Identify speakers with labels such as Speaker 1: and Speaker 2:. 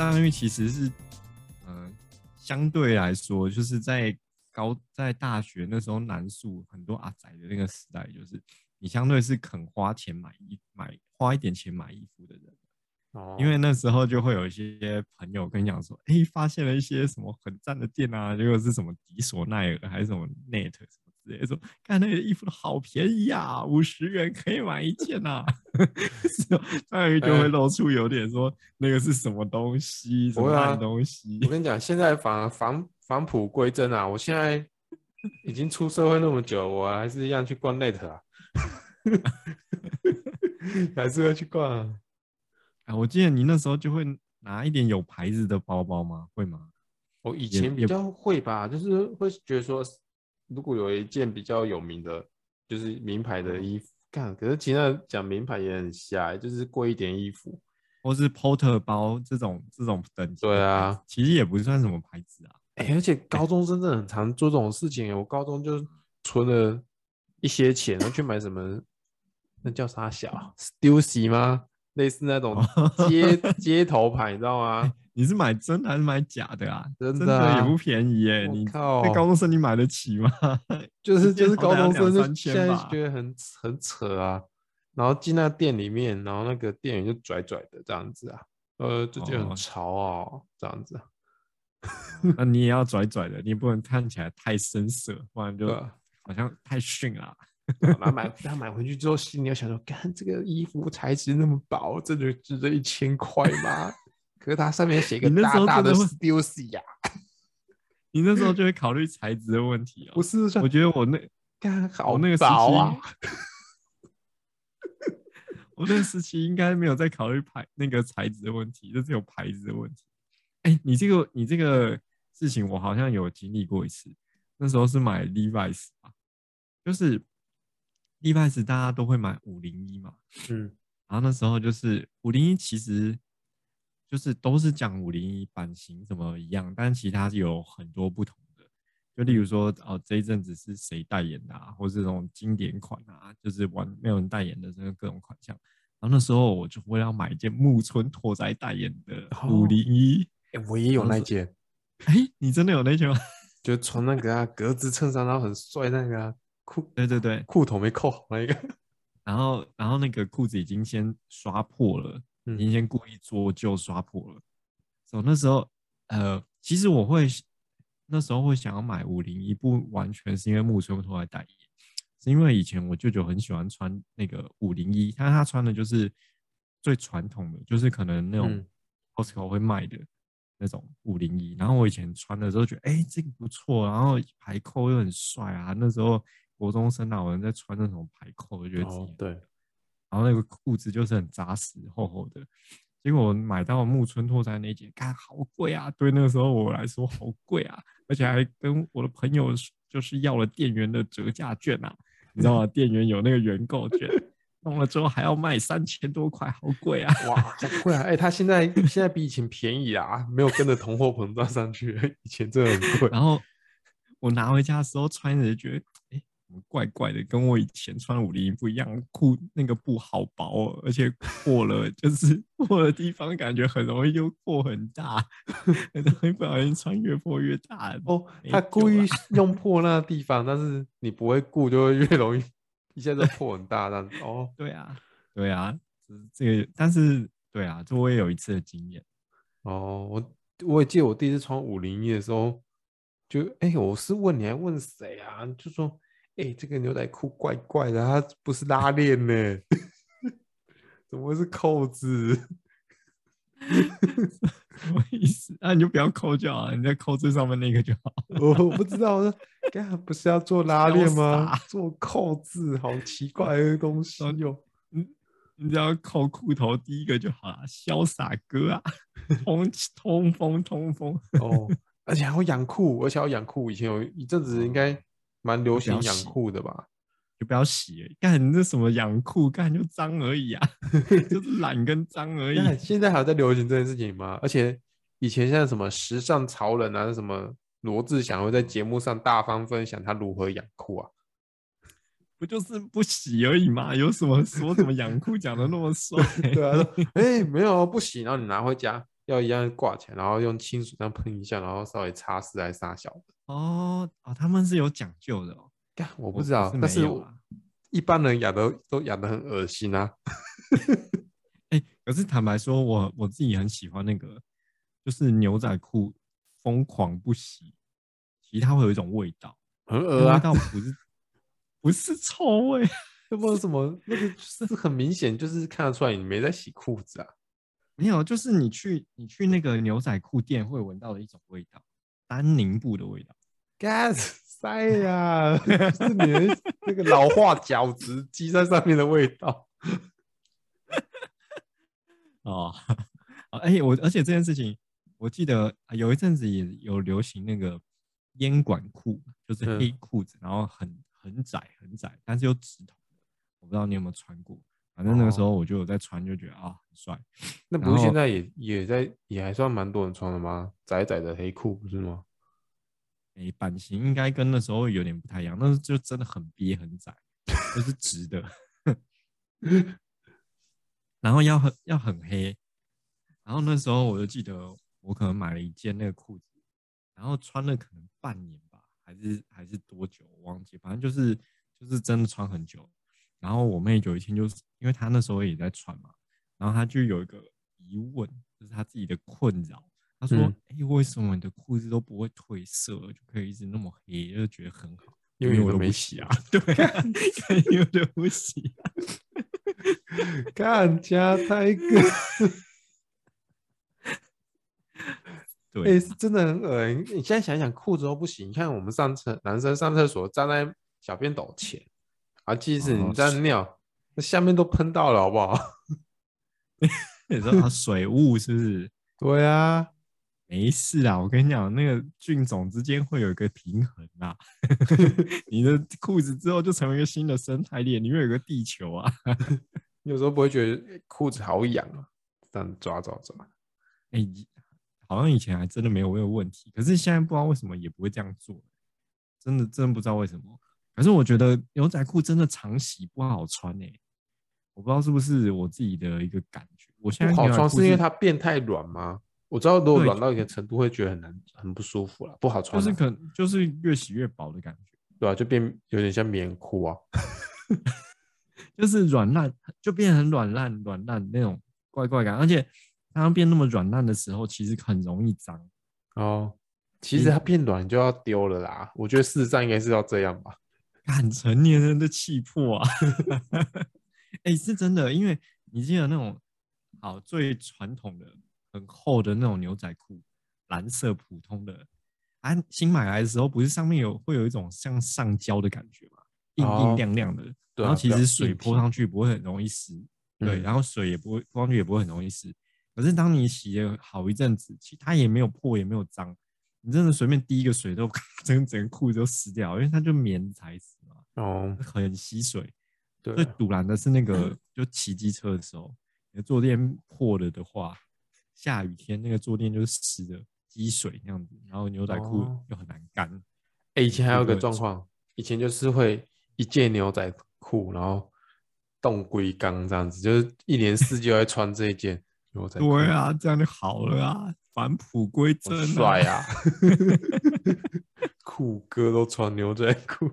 Speaker 1: 他那张曼玉其实是，嗯、呃，相对来说，就是在高在大学那时候，南宿很多阿宅的那个时代，就是你相对是肯花钱买衣买花一点钱买衣服的人。哦，因为那时候就会有一些朋友跟你讲说，哎、欸，发现了一些什么很赞的店啊，结果是什么迪索奈尔还是什么 Net 什么之类的，说看那个衣服都好便宜啊，五十元可以买一件呐啊，大鱼就会露出有点说那个是什么东西，什么烂东西。
Speaker 2: 我跟你讲，现在反而返返璞归真啊，我现在已经出社会那么久，我还是一样去逛 Net 啊，还是要去逛 啊。
Speaker 1: 我记得你那时候就会拿一点有牌子的包包吗？会吗？
Speaker 2: 我以前比较会吧，就是会觉得说，如果有一件比较有名的，就是名牌的衣服，干。可是其实讲名牌也很瞎，就是贵一点衣服，
Speaker 1: 或是 Porter 包这种这种等级。
Speaker 2: 对啊，
Speaker 1: 其实也不算什么牌子啊。
Speaker 2: 哎、欸，而且高中真的很常做这种事情。我高中就存了一些钱，然后去买什么，那叫啥小 Stussy 吗？类似那种街 街头牌，你知道吗？
Speaker 1: 你是买真的还是买假的啊？
Speaker 2: 真的，啊、
Speaker 1: 真的也不便宜耶！你
Speaker 2: 靠，
Speaker 1: 高中生你买得起吗？
Speaker 2: 就是就是高中生就现在觉得很很扯啊。然后进那店里面，然后那个店员就拽拽的这样子啊，呃，就觉得很潮啊，哦，这样子。
Speaker 1: 那 你也要拽拽的，你不能看起来太深色，不然就好像太逊了。
Speaker 2: 然后买，他买回去之后，心里要想说：“看这个衣服材质那么薄，这就值得一千块吗？”可是它上面写一个大大的 Stussy 呀，
Speaker 1: 你那时候就会考虑材质的问题哦。
Speaker 2: 不是，
Speaker 1: 我觉得我那
Speaker 2: 刚好那个时期，
Speaker 1: 我那个时期应该没有在考虑牌那个材质的问题，就是有牌子的问题。哎，你这个你这个事情，我好像有经历过一次。那时候是买 Levi's 啊，就是。Levi's 大家都会买五零一嘛，嗯，然后那时候就是五零一，其实就是都是讲五零一版型什么一样，但其他有很多不同的。就例如说，哦，这一阵子是谁代言的啊，或是这种经典款啊，就是完没有人代言的这个各种款项。然后那时候我就会要买一件木村拓哉代言的五零一，
Speaker 2: 哎，我也有那件，
Speaker 1: 哎，你真的有那件吗？
Speaker 2: 就穿那个啊格子衬衫，然后很帅那个啊。裤
Speaker 1: 对对对，
Speaker 2: 裤头没扣好那个，
Speaker 1: 然后然后那个裤子已经先刷破了，嗯、已经先故意做旧刷破了。所以那时候，呃，其实我会那时候会想要买五零一，不完全是因为木村拓哉代言，是因为以前我舅舅很喜欢穿那个五零一，但他穿的就是最传统的，就是可能那种 Costco 会卖的那种五零一。然后我以前穿的时候觉得，哎，这个不错，然后排扣又很帅啊，那时候。国中生哪有人在穿那种排扣？我觉得自己、哦、
Speaker 2: 对，
Speaker 1: 然后那个裤子就是很扎实、厚厚的。结果我买到木村拓哉那件，看好贵啊！对那个时候我来说好贵啊，而且还跟我的朋友就是要了店员的折价券啊，你知道吗？店员有那个原购券，弄了之后还要卖三千多块，好贵啊！
Speaker 2: 哇，好贵啊！哎、欸，他现在现在比以前便宜啊，没有跟着通货膨胀上去，以前真的很贵。
Speaker 1: 然后我拿回家的时候穿着就觉得。怪怪的，跟我以前穿五零一不一样，裤那个布好薄哦，而且破了，就是 破的地方感觉很容易就破很大，很容易不小心穿越破越大。
Speaker 2: 哦，他故意用破那个地方，但是你不会顾，就会越容易一下子破很大这样子。哦，
Speaker 1: 对啊，对啊，这个，但是对啊，这我也有一次的经验。
Speaker 2: 哦，我我也记得我第一次穿五零一的时候，就哎、欸，我是问你还问谁啊？就说。哎、欸，这个牛仔裤怪怪的，它不是拉链呢？怎么会是扣子？
Speaker 1: 什么意思？那、啊、你就不要扣就好了，你在扣最上面那个就好。
Speaker 2: 我不知道，刚刚不是要做拉链吗？做扣子，好奇怪的东西哟。
Speaker 1: 嗯，你只要扣裤头第一个就好了，潇洒哥啊，通通风通风
Speaker 2: 哦，而且还会养裤，而且要养裤。以前有一阵子应该。蛮流行养裤的吧，
Speaker 1: 就不要洗、欸。干你这什么养裤，干就脏而已啊，就是懒跟脏而 已。
Speaker 2: 现在还在流行这件事情吗？而且以前现在什么时尚潮人啊，什么罗志祥会在节目上大方分享他如何养裤啊？
Speaker 1: 不就是不洗而已嘛？有什么说什么养裤讲的那么帅？
Speaker 2: 对啊，哎、欸，没有不洗，然后你拿回家，要一样挂起来，然后用清水这样喷一下，然后稍微擦拭来杀小的。
Speaker 1: 哦哦，他们是有讲究的哦。
Speaker 2: 干，我不知道，是但是一般人养的都养的很恶心啊。
Speaker 1: 哎，可是坦白说，我我自己很喜欢那个，就是牛仔裤疯狂不洗，其实它会有一种味道，
Speaker 2: 很恶啊，
Speaker 1: 味道不是不是臭味，
Speaker 2: 有没有什么那个 是很明显，就是看得出来你没在洗裤子啊。
Speaker 1: 没有，就是你去你去那个牛仔裤店会闻到的一种味道，丹宁布的味道。
Speaker 2: Gas 塞呀，是你的那个老化角质积在上面的味道。
Speaker 1: 哦，哎、欸，我而且这件事情，我记得有一阵子也有流行那个烟管裤，就是黑裤子，然后很很窄很窄，但是又直筒的。我不知道你有没有穿过。反正那个时候我就有在穿，就觉得啊、哦、很帅。
Speaker 2: 那不是现在也也在也还算蛮多人穿的吗？窄窄的黑裤不是吗？
Speaker 1: 哎、欸，版型应该跟那时候有点不太一样，那就真的很憋很窄，就是直的。然后要很要很黑。然后那时候我就记得我可能买了一件那个裤子，然后穿了可能半年吧，还是还是多久我忘记，反正就是就是真的穿很久。然后我妹有一天就是，因为她那时候也在穿嘛，然后她就有一个疑问，就是她自己的困扰。她说：“哎、嗯，为什么你的裤子都不会褪色，就可以一直那么黑，就觉得很好？因为我都没洗啊。对啊，因为我都不洗啊。
Speaker 2: 看家泰哥，对，是真的很恶心。你现在想想，裤子都不洗，你看我们上厕，男生上厕所站在小便斗前。”啊，即使你在尿，哦、那下面都喷到了，好不好？
Speaker 1: 你说水雾是不是？
Speaker 2: 对啊，
Speaker 1: 没事啊。我跟你讲，那个菌种之间会有一个平衡啊。你的裤子之后就成为一个新的生态链，里面有个地球啊。
Speaker 2: 有时候不会觉得裤子好痒啊，这样抓抓抓。
Speaker 1: 哎、欸，好像以前还真的没有没有问题，可是现在不知道为什么也不会这样做，真的真的不知道为什么。可是我觉得牛仔裤真的常洗不好穿诶、欸，我不知道是不是我自己的一个感觉。我现在
Speaker 2: 不好穿是因为它变太软吗？我知道如果软到一个程度会觉得很难很不舒服了，不好穿。
Speaker 1: 就是可能就是越洗越薄的感觉，
Speaker 2: 对啊，就变有点像棉裤啊，
Speaker 1: 就是软烂就变很软烂软烂那种怪怪感，而且当变那么软烂的时候，其实很容易脏
Speaker 2: 哦。其实它变软就要丢了啦，我觉得事实上应该是要这样吧。
Speaker 1: 很成年人的气魄啊！哎、欸，是真的，因为你记得那种好最传统的、很厚的那种牛仔裤，蓝色普通的，啊，新买来的时候不是上面有会有一种像上胶的感觉吗？硬硬亮亮的，哦、然后其实水泼上去不会很容易湿，对，然后水也不会泼上去也不会很容易湿。可是当你洗了好一阵子，其实它也没有破，也没有脏。你真的随便滴一个水都 整整个裤子都湿掉，因为它就棉材质嘛，哦，很吸水。对，最堵拦的是那个，就骑机车的时候，你的坐垫破了的话，下雨天那个坐垫就是湿的，积水那样子，然后牛仔裤又很难干。
Speaker 2: 哎、哦，以前还有个状况，以前就是会一件牛仔裤，然后冻龟缸这样子，就是一年四季都在穿这一件牛仔裤。
Speaker 1: 对啊，这样就好了啊。返璞归真，
Speaker 2: 帅啊！酷哥都穿牛仔裤，